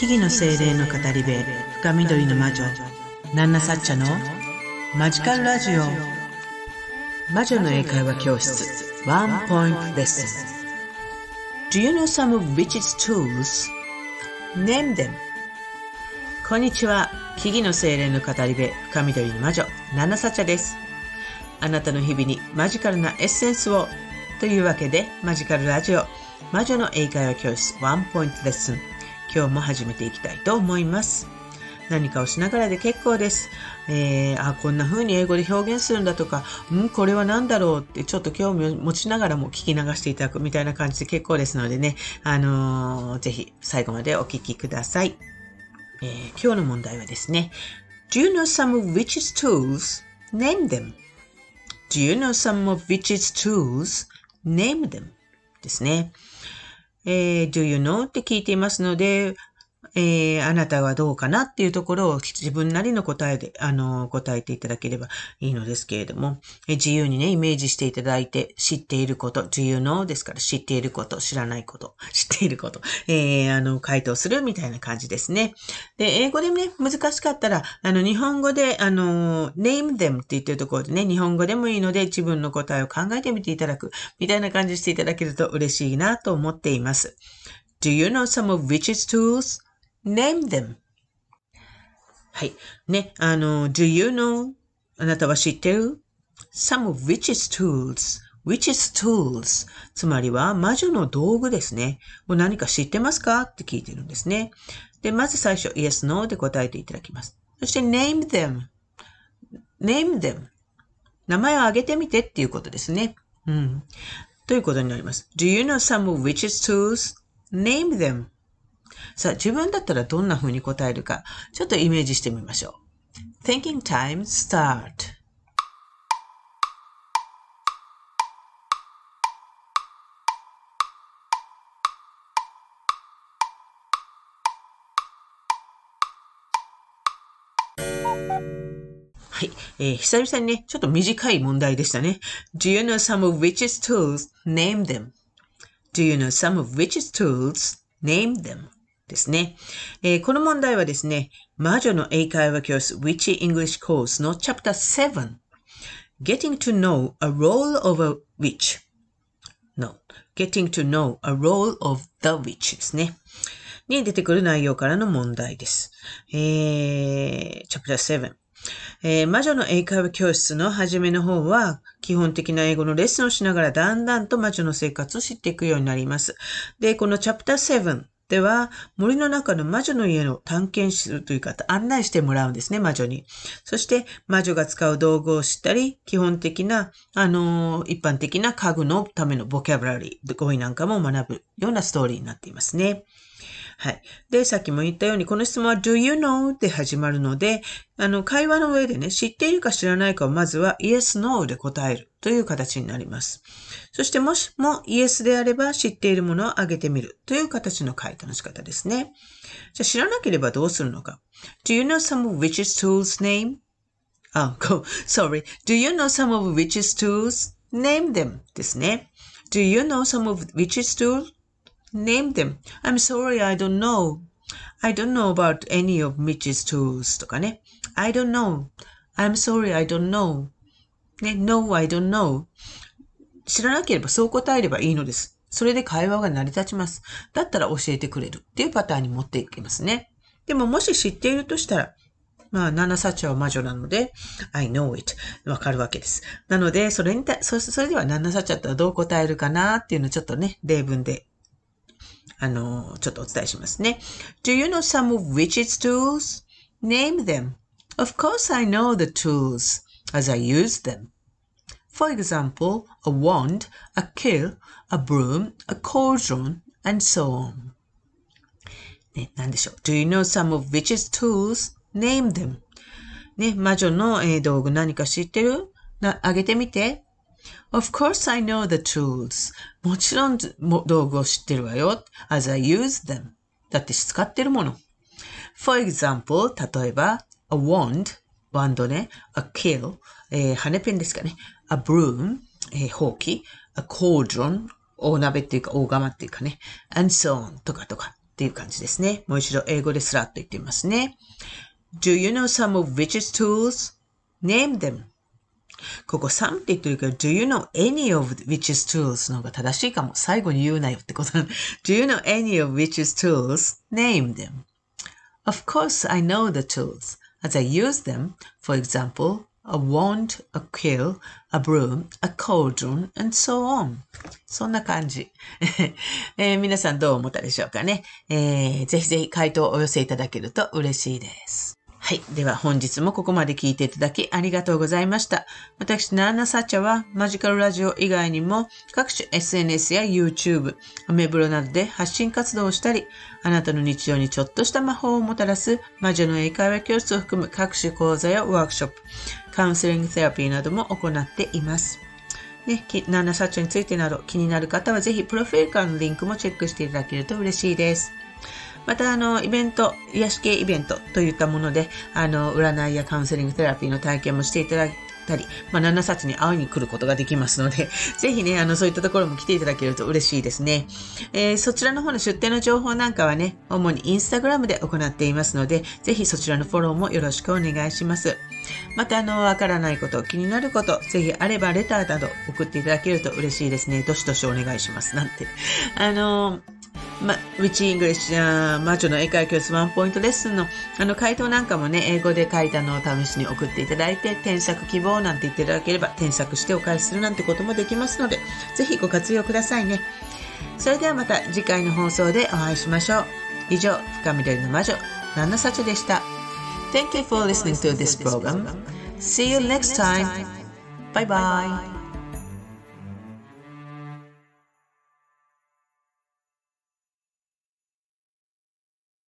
木々の精霊の語り部深緑の魔女ナンナサッチャのマジカルラジオ。魔女の英会話教室ワンポイントレッスン。Do you know some of witch's tools? Name them. こんにちは木々の精霊の語り部深緑の魔女ナンナサッチャです。あなたの日々にマジカルなエッセンスを。というわけでマジカルラジオ魔女の英会話教室ワンポイントレッスン。今日も始めていきたいと思います。何かをしながらで結構です。えー、あ、こんな風に英語で表現するんだとか、んこれは何だろうってちょっと興味を持ちながらも聞き流していただくみたいな感じで結構ですのでね、あのー、ぜひ最後までお聞きください。えー、今日の問題はですね、Do you know some of witch's tools? Name them. Do you know some of witch's tools? Name them. ですね。えー、do you know? って聞いていますので、えー、あなたはどうかなっていうところを自分なりの答えで、あの、答えていただければいいのですけれども、え自由にね、イメージしていただいて、知っていること、do you know ですから、知っていること、知らないこと、知っていること、えー、あの、回答するみたいな感じですね。で、英語でね、難しかったら、あの、日本語で、あの、name them って言ってるところでね、日本語でもいいので、自分の答えを考えてみていただく、みたいな感じしていただけると嬉しいなと思っています。Do you know some of witch's tools? Name them. はい。ね、あの、do you know? あなたは知ってる ?some of witches tools. witches tools. つまりは魔女の道具ですね。もう何か知ってますかって聞いてるんですね。で、まず最初、yes, no で答えていただきます。そして name them. name them. 名前を挙げてみてっていうことですね。うん。ということになります。Do you know some of witches tools? Name them. さあ、自分だったらどんな風に答えるか、ちょっとイメージしてみましょう。Thinking time start. はい。えー、久々にね、ちょっと短い問題でしたね。Do you know some of witch's tools? Name them. Do you know some of witch's tools? Name them. ですね。えー、この問題はですね、魔女の英会話教室 Witch English Course の Chapter 7 Getting to know a role of a witch No. Getting to know a role of the witch ですね。に出てくる内容からの問題です。えー、Chapter 7えー、魔女の英会話教室の初めの方は、基本的な英語のレッスンをしながらだんだんと魔女の生活を知っていくようになります。で、このチャプター7では、森の中の魔女の家を探検するという方、案内してもらうんですね、魔女に。そして、魔女が使う道具を知ったり、基本的な、あのー、一般的な家具のためのボキャブラリー、語彙なんかも学ぶようなストーリーになっていますね。はい。で、さっきも言ったように、この質問は do you know? で始まるので、あの、会話の上でね、知っているか知らないかをまずは yes, no で答えるという形になります。そしてもしも yes であれば知っているものを挙げてみるという形の回答の仕方ですね。じゃ知らなければどうするのか。Do you know some of which's tool's name? あ、go, sorry. Do you know some of which's tools? Name them? ですね。Do you know some of which's tools? Name them. I'm sorry, I don't know. I don't know about any of Mitch's tools とかね。I don't know. I'm sorry, I don't know. ね、No, I don't know. 知らなければそう答えればいいのです。それで会話が成り立ちます。だったら教えてくれるっていうパターンに持っていきますね。でももし知っているとしたら、まあ、ナナサチャは魔女なので、I know it. わかるわけです。なので、それにた、そそれではナナサチャとはどう答えるかなっていうのをちょっとね、例文であの、ちょっとお伝えしますね。Do you know some of witch's tools? Name them. Of course I know the tools as I use them. For example, a wand, a kill, a broom, a cauldron, and so on. ね、何でしょう。Do you know some of witch's tools? Name them. ね、魔女の、えー、道具何か知ってるな、あげてみて。 Of course I know the tools. もちろん道具を知ってるわよ。as I use them. だって使ってるもの。For example, 例えば、a wand, ワンドね、a kill, えー、羽ペンですかね。a broom, えー、ほうき。a cauldron, 大鍋っていうか大釜っていうかね。and so on とかとか。っていう感じですね。もう一度英語でスラッと言ってみますね。Do you know some of witch's tools?Name them. ここ some って言ってるけど、do you know any of which's tools の方が正しいかも。最後に言うなよってこと。do you know any of which's tools?Name them. Of course, I know the tools as I use them. For example, a wand, a quill, a broom, a cauldron, and so on. そんな感じ。えー、皆さんどう思ったでしょうかね、えー、ぜひぜひ回答をお寄せいただけると嬉しいです。はい。では本日もここまで聞いていただきありがとうございました。私、ナーナサチャはマジカルラジオ以外にも各種 SNS や YouTube、アメブロなどで発信活動をしたり、あなたの日常にちょっとした魔法をもたらす魔女の英会話教室を含む各種講座やワークショップ、カウンセリングセラピーなども行っています。ね、ナーナサチャについてなど気になる方はぜひプロフィールからのリンクもチェックしていただけると嬉しいです。また、あの、イベント、癒し系イベントといったもので、あの、占いやカウンセリングテラピーの体験もしていただいたり、まあ、7冊に会いに来ることができますので、ぜひね、あの、そういったところも来ていただけると嬉しいですね。えー、そちらの方の出店の情報なんかはね、主にインスタグラムで行っていますので、ぜひそちらのフォローもよろしくお願いします。また、あの、わからないこと、気になること、ぜひあればレターなど送っていただけると嬉しいですね。どしどしお願いします。なんて。あのま、 Witch English 魔女の英会話教室ワンポイントレッスンのあの回答なんかもね、英語で書いたのを試しに送っていただいて、添削希望なんて言っていただければ添削してお返しするなんてこともできますので、ぜひご活用くださいね。それではまた次回の放送でお会いしましょう。以上、深緑の魔女、ナンナサチでした。Thank you for listening to this program. See you next time. Bye bye.